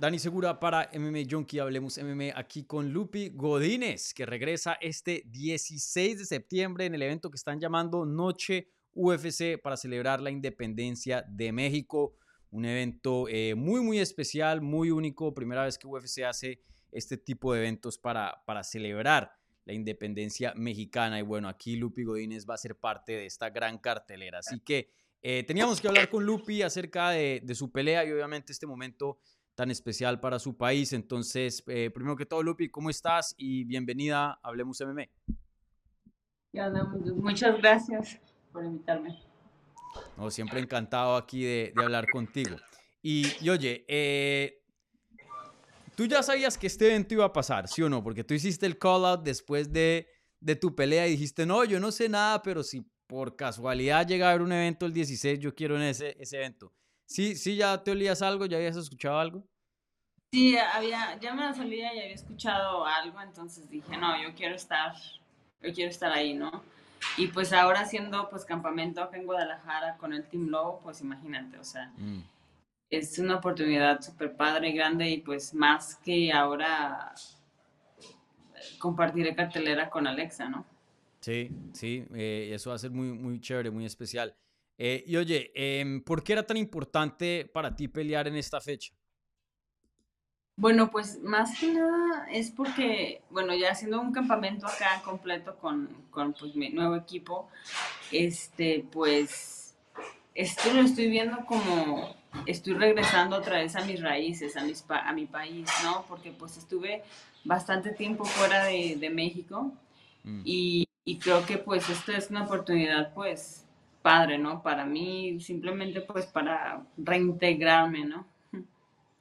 Dani Segura para MMA Junkie, hablemos MMA aquí con Lupi Godínez, que regresa este 16 de septiembre en el evento que están llamando Noche UFC para celebrar la independencia de México. Un evento eh, muy, muy especial, muy único. Primera vez que UFC hace este tipo de eventos para, para celebrar la independencia mexicana. Y bueno, aquí Lupi Godínez va a ser parte de esta gran cartelera. Así que eh, teníamos que hablar con Lupi acerca de su pelea y obviamente este momento tan especial para su país. Entonces, eh, primero que todo, Lupi, ¿cómo estás? Y bienvenida a Hablemos MMA. Muchas gracias por invitarme. No, siempre encantado aquí de, hablar contigo. Y, oye, eh, tú ya sabías que este evento iba a pasar, ¿sí o no? Porque tú hiciste el call out después de, de tu pelea y dijiste, no, yo no sé nada, pero si por casualidad llega a haber un evento el 16, yo quiero en ese, ese evento. ¿Sí, sí ya te olías algo? ¿Ya habías escuchado algo? Sí, había, ya me salía y había escuchado algo, entonces dije, no, yo quiero estar, yo quiero estar ahí, ¿no? Y pues ahora haciendo pues campamento acá en Guadalajara con el Team Lobo, pues imagínate, o sea, mm. es una oportunidad súper padre y grande y pues más que ahora compartiré cartelera con Alexa, ¿no? Sí, sí, eh, eso va a ser muy, muy chévere, muy especial. Eh, y oye, em, ¿por qué era tan importante para ti pelear en esta fecha? Bueno, pues más que nada es porque, bueno, ya haciendo un campamento acá completo con, con pues, mi nuevo equipo, este, pues, esto lo estoy viendo como, estoy regresando otra vez a mis raíces, a, mis, a mi país, ¿no? Porque pues estuve bastante tiempo fuera de, México mm. y, y creo que pues esto es una oportunidad pues padre, ¿no? Para mí, simplemente pues para reintegrarme, ¿no?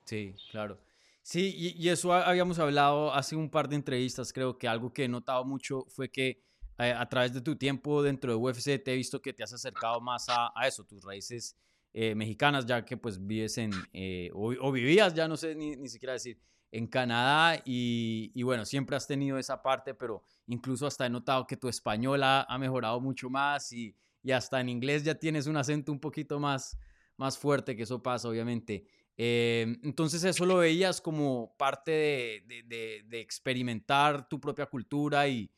Sí, claro. Sí, y, eso habíamos hablado hace un par de entrevistas, creo que algo que he notado mucho fue que eh, a través de tu tiempo dentro de UFC te he visto que te has acercado más a, eso, tus raíces eh, mexicanas, ya que pues vives en, eh, o, vivías, ya no sé ni, ni siquiera decir, en Canadá y, y, bueno, siempre has tenido esa parte, pero incluso hasta he notado que tu español ha, ha mejorado mucho más y, y, hasta en inglés ya tienes un acento un poquito más, más fuerte, que eso pasa obviamente. Em, entonces eso lo veías como parte de, experimentar tu propia cultura y,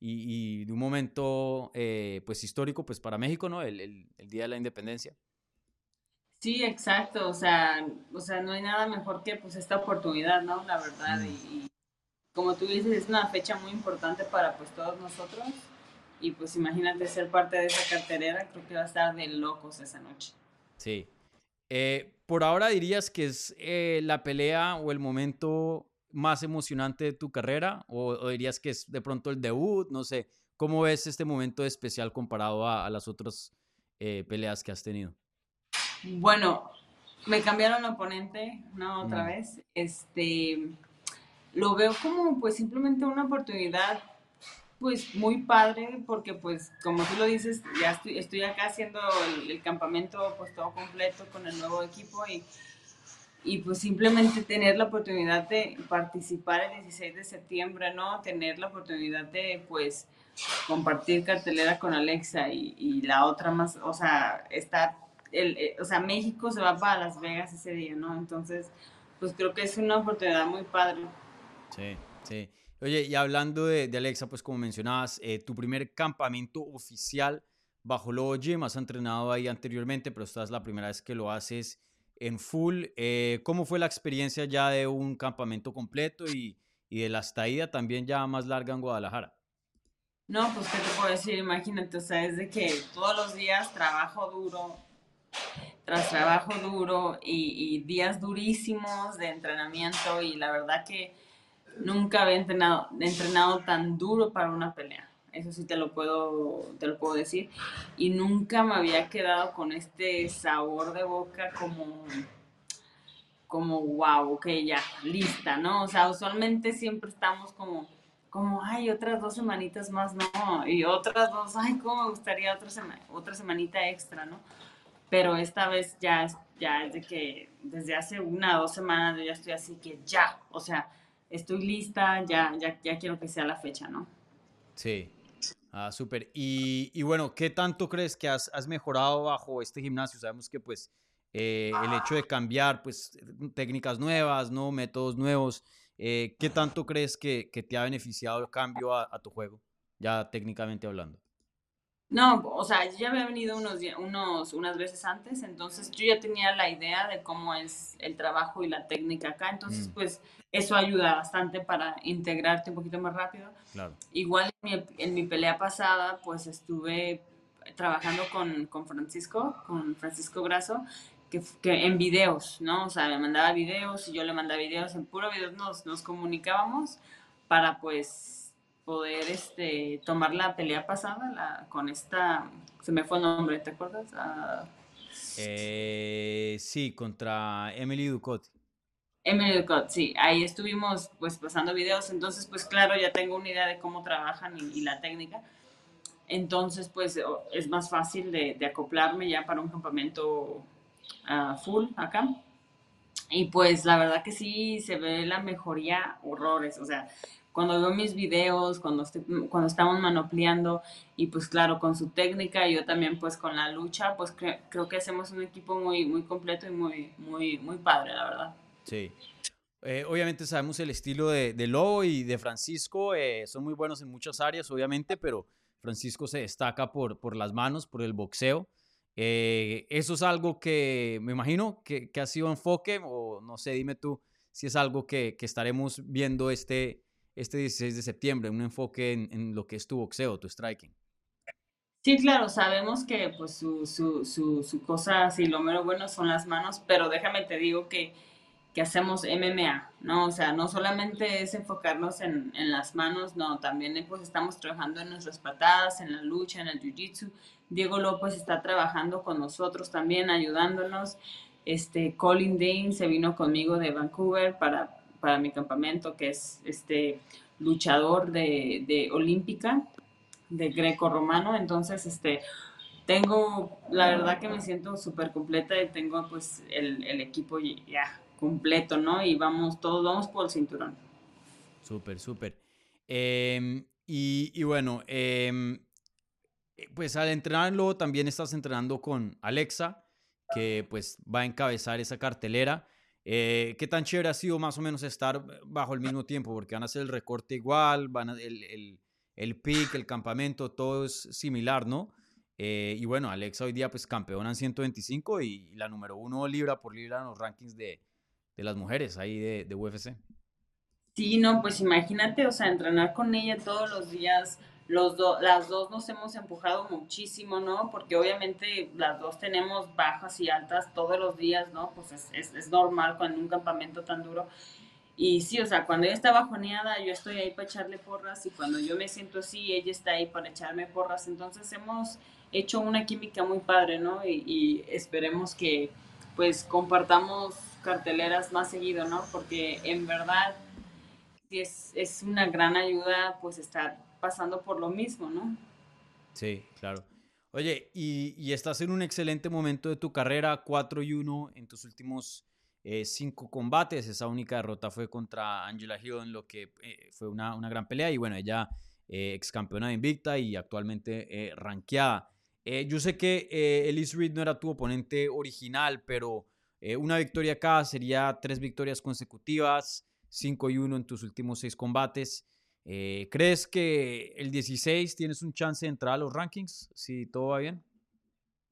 de un momento eh, pues histórico pues para México, ¿no? El, Día de la Independencia. Sí, exacto, o sea, o sea, no hay nada mejor que pues esta oportunidad, ¿no? La verdad, mm. y, como tú dices, es una fecha muy importante para pues todos nosotros y pues imagínate ser parte de esa carterera, creo que va a estar de locos esa noche. Sí, eh, por ahora dirías que es eh, la pelea o el momento más emocionante de tu carrera o, dirías que es de pronto el debut, no sé, ¿cómo ves este momento especial comparado a, las otras eh, peleas que has tenido? Bueno, me cambiaron el oponente una otra mm. vez, este, lo veo como pues simplemente una oportunidad pues muy padre porque pues como tú lo dices, ya estoy, estoy acá haciendo el, campamento pues todo completo con el nuevo equipo y, y pues simplemente tener la oportunidad de participar el 16 de septiembre, ¿no? Tener la oportunidad de pues compartir cartelera con Alexa y, la otra más, o sea, está, el, eh, o sea, México se va para Las Vegas ese día, ¿no? Entonces, pues creo que es una oportunidad muy padre. Sí, sí. Oye, y hablando de, Alexa, pues como mencionabas, eh, tu primer campamento oficial bajo Lobo Gym, has entrenado ahí anteriormente, pero esta es la primera vez que lo haces en full. Eh, ¿Cómo fue la experiencia ya de un campamento completo y, y de la estadía también ya más larga en Guadalajara? No, pues qué te puedo decir, imagínate, o sea, es de que todos los días trabajo duro, tras trabajo duro y, y días durísimos de entrenamiento y la verdad que nunca había entrenado, entrenado tan duro para una pelea. Eso sí te lo puedo, te lo puedo decir. Y nunca me había quedado con este sabor de boca como, como wow, ok, ya, lista, ¿no? O sea, usualmente siempre estamos como, como, ay, otras dos semanitas más, no, y otras dos, ay, cómo me gustaría otra, otra semanita extra, ¿no? Pero esta vez ya, ya es de que desde hace una o dos semanas yo ya estoy así que ya, o sea, estoy lista, ya, ya, ya quiero que sea la fecha, ¿no? Sí. Ah, súper. Y, y, bueno, ¿qué tanto crees que has, has, mejorado bajo este gimnasio? Sabemos que pues eh, el hecho de cambiar, pues, técnicas nuevas, ¿no? Métodos nuevos. Eh, ¿Qué tanto crees que, te ha beneficiado el cambio a, tu juego, ya técnicamente hablando? No, o sea, yo ya había venido unos, unos, unas veces antes, entonces yo ya tenía la idea de cómo es el trabajo y la técnica acá, entonces mm. pues eso ayuda bastante para integrarte un poquito más rápido. Claro. Igual en mi, en mi pelea pasada, pues estuve trabajando con, con Francisco, con Francisco Grasso, que, que, en videos, ¿no? O sea, me mandaba videos y yo le mandaba videos, en puro videos nos, nos comunicábamos para pues poder este, tomar la pelea pasada la, con esta, se me fue el nombre, ¿te acuerdas? Ah, eh, sí, contra Emily Ducot. Emily Ducot, sí, ahí estuvimos pues pasando videos, entonces pues claro, ya tengo una idea de cómo trabajan y, la técnica. Entonces, pues es más fácil de, de acoplarme ya para un campamento full acá. Y pues la verdad que sí se ve la mejoría horrores, o sea, cuando veo mis videos, cuando, cuando estamos manopleando y pues claro, con su técnica y yo también pues con la lucha, pues creo que hacemos un equipo muy, muy completo y muy, muy, muy padre, la verdad. Sí. Eh, obviamente sabemos el estilo de, de Lobo y de Francisco, eh, son muy buenos en muchas áreas, obviamente, pero Francisco se destaca por, por las manos, por el boxeo. Eh, eso es algo que me imagino que, que, ha sido enfoque, o no sé, dime tú si es algo que, que estaremos viendo este, este 16 de septiembre, un enfoque en, en, lo que es tu boxeo, tu striking. Sí, claro, sabemos que pues su, su, su, su cosa, así lo mero bueno son las manos, pero déjame te digo que que hacemos MMA, ¿no? O sea, no solamente es enfocarnos en, en, las manos, no, también pues estamos trabajando en nuestras patadas, en la lucha, en el jiu-jitsu. Diego López está trabajando con nosotros también, ayudándonos. Este, Colin Dane se vino conmigo de Vancouver para, para mi campamento, que es este luchador de, de olímpica, de greco-romano. Entonces, este, tengo, la verdad que me siento súper completa y tengo pues el, equipo ya completo, ¿no? Y vamos, todos vamos por el cinturón. Súper, súper. Em, y, bueno, em, pues al entrenarlo también estás entrenando con Alexa, que pues va a encabezar esa cartelera. Eh, ¿Qué tan chévere ha sido más o menos estar bajo el mismo tiempo? Porque van a hacer el recorte igual, van a, el, el, el pick, el campamento, todo es similar, ¿no? Eh, y bueno, Alexa hoy día pues campeona en 125 y la número uno libra por libra en los rankings de, de las mujeres ahí de, de UFC. Sí, no, pues imagínate, o sea, entrenar con ella todos los días, las dos nos hemos empujado muchísimo, ¿no? Porque obviamente las dos tenemos bajas y altas todos los días, ¿no? Pues es, normal cuando un campamento tan duro. Y sí, o sea, cuando ella está bajoneada, yo estoy ahí para echarle porras y cuando yo me siento así, ella está ahí para echarme porras. Entonces hemos hecho una química muy padre, ¿no? Y, y esperemos que pues compartamos carteleras más seguido, ¿no? Porque en verdad es, es una gran ayuda pues estar pasando por lo mismo, ¿no? Sí, claro. Oye, y, y, estás en un excelente momento de tu carrera, 4 y 1 en tus últimos eh, cinco combates. Esa única derrota fue contra Angela Hill, en lo que eh, fue una, una, gran pelea. Y bueno, ella eh, ex campeona de Invicta y actualmente eh, rankeada. yo sé que Elise Reed no era tu oponente original, pero eh, una victoria acá sería tres victorias consecutivas, 5 y 1 en tus últimos seis combates. Eh, ¿Crees que el 16 tienes un chance de entrar a los rankings si todo va bien?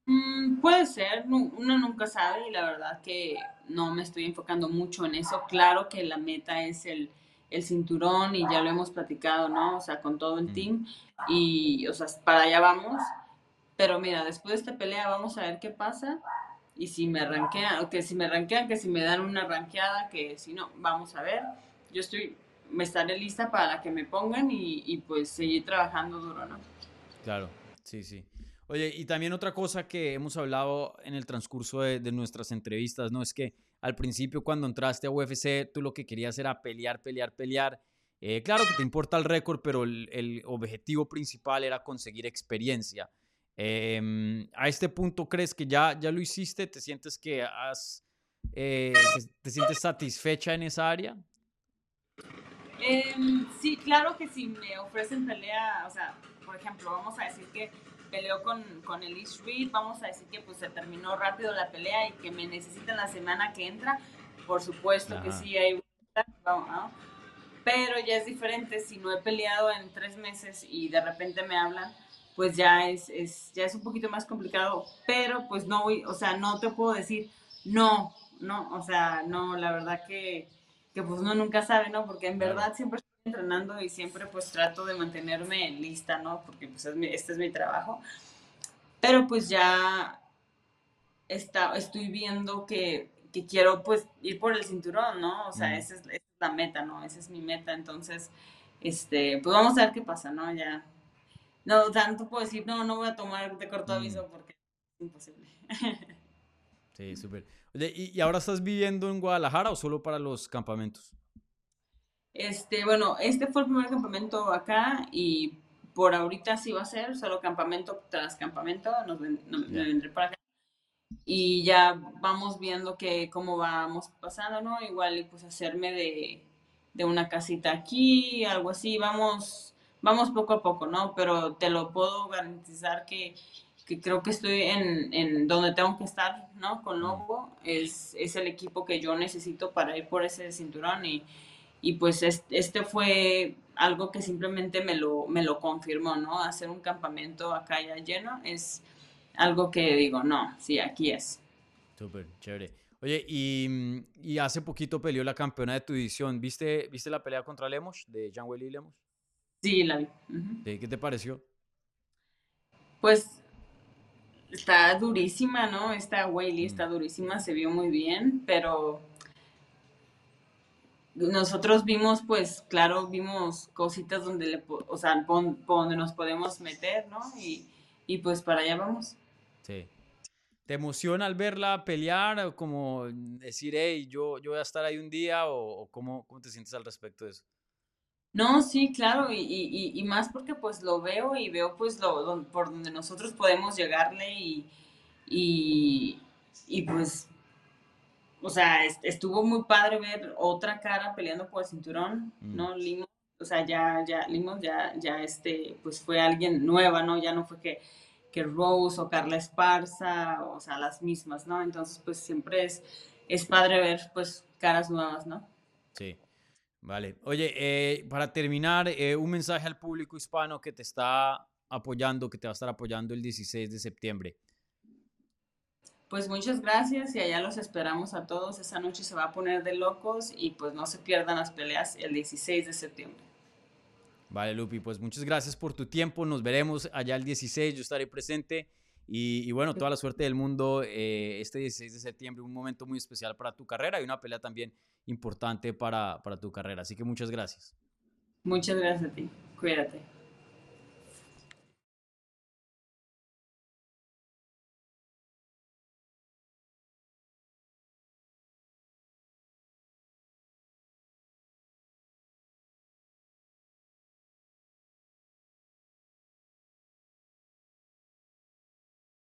Mm, puede ser, uno nunca sabe y la verdad que no me estoy enfocando mucho en eso. Claro que la meta es el, el cinturón y ya lo hemos platicado, ¿no? O sea, con todo el team y, o sea, para allá vamos. Pero mira, después de esta pelea vamos a ver qué pasa y si me ranquean, o que si me ranquean, que si me dan una ranqueada, que si no, vamos a ver. Yo estoy, me estaré lista para que me pongan y, y pues seguir trabajando duro, ¿no? Claro, sí, sí. Oye, y también otra cosa que hemos hablado en el transcurso de, de, nuestras entrevistas, ¿no? Es que al principio cuando entraste a UFC, tú lo que querías era pelear, pelear, pelear. Eh, claro que te importa el récord, pero el, el, objetivo principal era conseguir experiencia. Eh, a este punto, ¿crees que ya, ya lo hiciste? ¿Te sientes que has, eh, te, sientes satisfecha en esa área? Eh, sí, claro que si me ofrecen pelea, o sea, por ejemplo, vamos a decir que peleó con, con Elise Reed, vamos a decir que pues se terminó rápido la pelea y que me necesita la semana que entra, por supuesto que sí hay pero ya es diferente si no he peleado en tres meses y de repente me hablan, pues ya es, es, ya es un poquito más complicado, pero pues no voy, o sea, no te puedo decir, no, no, o sea, no, la verdad que, que pues uno nunca sabe, ¿no? Porque en verdad siempre estoy entrenando y siempre pues trato de mantenerme lista, ¿no? Porque pues este es mi trabajo. Pero pues ya está, estoy viendo que, que quiero pues ir por el cinturón, ¿no? O sea, esa, es, esa, es, la meta, ¿no? Esa es mi meta. Entonces, este, pues vamos a ver qué pasa, ¿no? Ya. No, tanto puedo decir, no, no voy a tomar de corto aviso porque es imposible. Sí, súper. ¿y, ahora estás viviendo en Guadalajara o solo para los campamentos? Este, bueno, este fue el primer campamento acá y por ahorita sí va a ser solo campamento tras campamento, nos, vendré para acá. Y ya vamos viendo que cómo vamos pasando, ¿no? Igual pues hacerme de, de una casita aquí, algo así, vamos, vamos poco a poco, ¿no? Pero te lo puedo garantizar que que creo que estoy en, en, donde tengo que estar, ¿no? Con Lobo, es, es, el equipo que yo necesito para ir por ese cinturón y, y pues este, fue algo que simplemente me lo, me lo confirmó, ¿no? Hacer un campamento acá ya lleno es algo que digo, no, sí, aquí es. Súper, chévere. Oye, y, y, hace poquito peleó la campeona de tu división. ¿Viste, ¿viste la pelea contra Lemos, de Jean Welly Lemos? Sí, la vi. ¿Qué te pareció? Pues está durísima, ¿no? Esta Whaley está mm. durísima, se vio muy bien, pero nosotros vimos, pues, claro, vimos cositas donde, le, o sea, donde nos podemos meter, ¿no? Y, y, pues para allá vamos. Sí. ¿Te emociona al verla pelear? Como decir, hey, yo, yo voy a estar ahí un día, o, o cómo, cómo te sientes al respecto de eso? No, sí, claro, y, y, y, más porque pues lo veo y veo pues lo, por donde nosotros podemos llegarle y, y, y pues, o sea, estuvo muy padre ver otra cara peleando por el cinturón, mm. ¿no? Limo, o sea, ya, ya, Limo ya, ya este, pues fue alguien nueva, ¿no? Ya no fue que, que Rose o Carla Esparza, o sea, las mismas, ¿no? Entonces, pues siempre es, es padre ver pues caras nuevas, ¿no? Sí. Vale. Oye, eh, para terminar, eh, un mensaje al público hispano que te está apoyando, que te va a estar apoyando el 16 de septiembre. Pues muchas gracias y allá los esperamos a todos. Esa noche se va a poner de locos y pues no se pierdan las peleas el 16 de septiembre. Vale, Lupi, pues muchas gracias por tu tiempo. Nos veremos allá el 16, yo estaré presente. Y, bueno, toda la suerte del mundo eh, este 16 de septiembre, un momento muy especial para tu carrera y una pelea también importante para, para tu carrera. Así que muchas gracias. Muchas gracias a ti. Cuídate.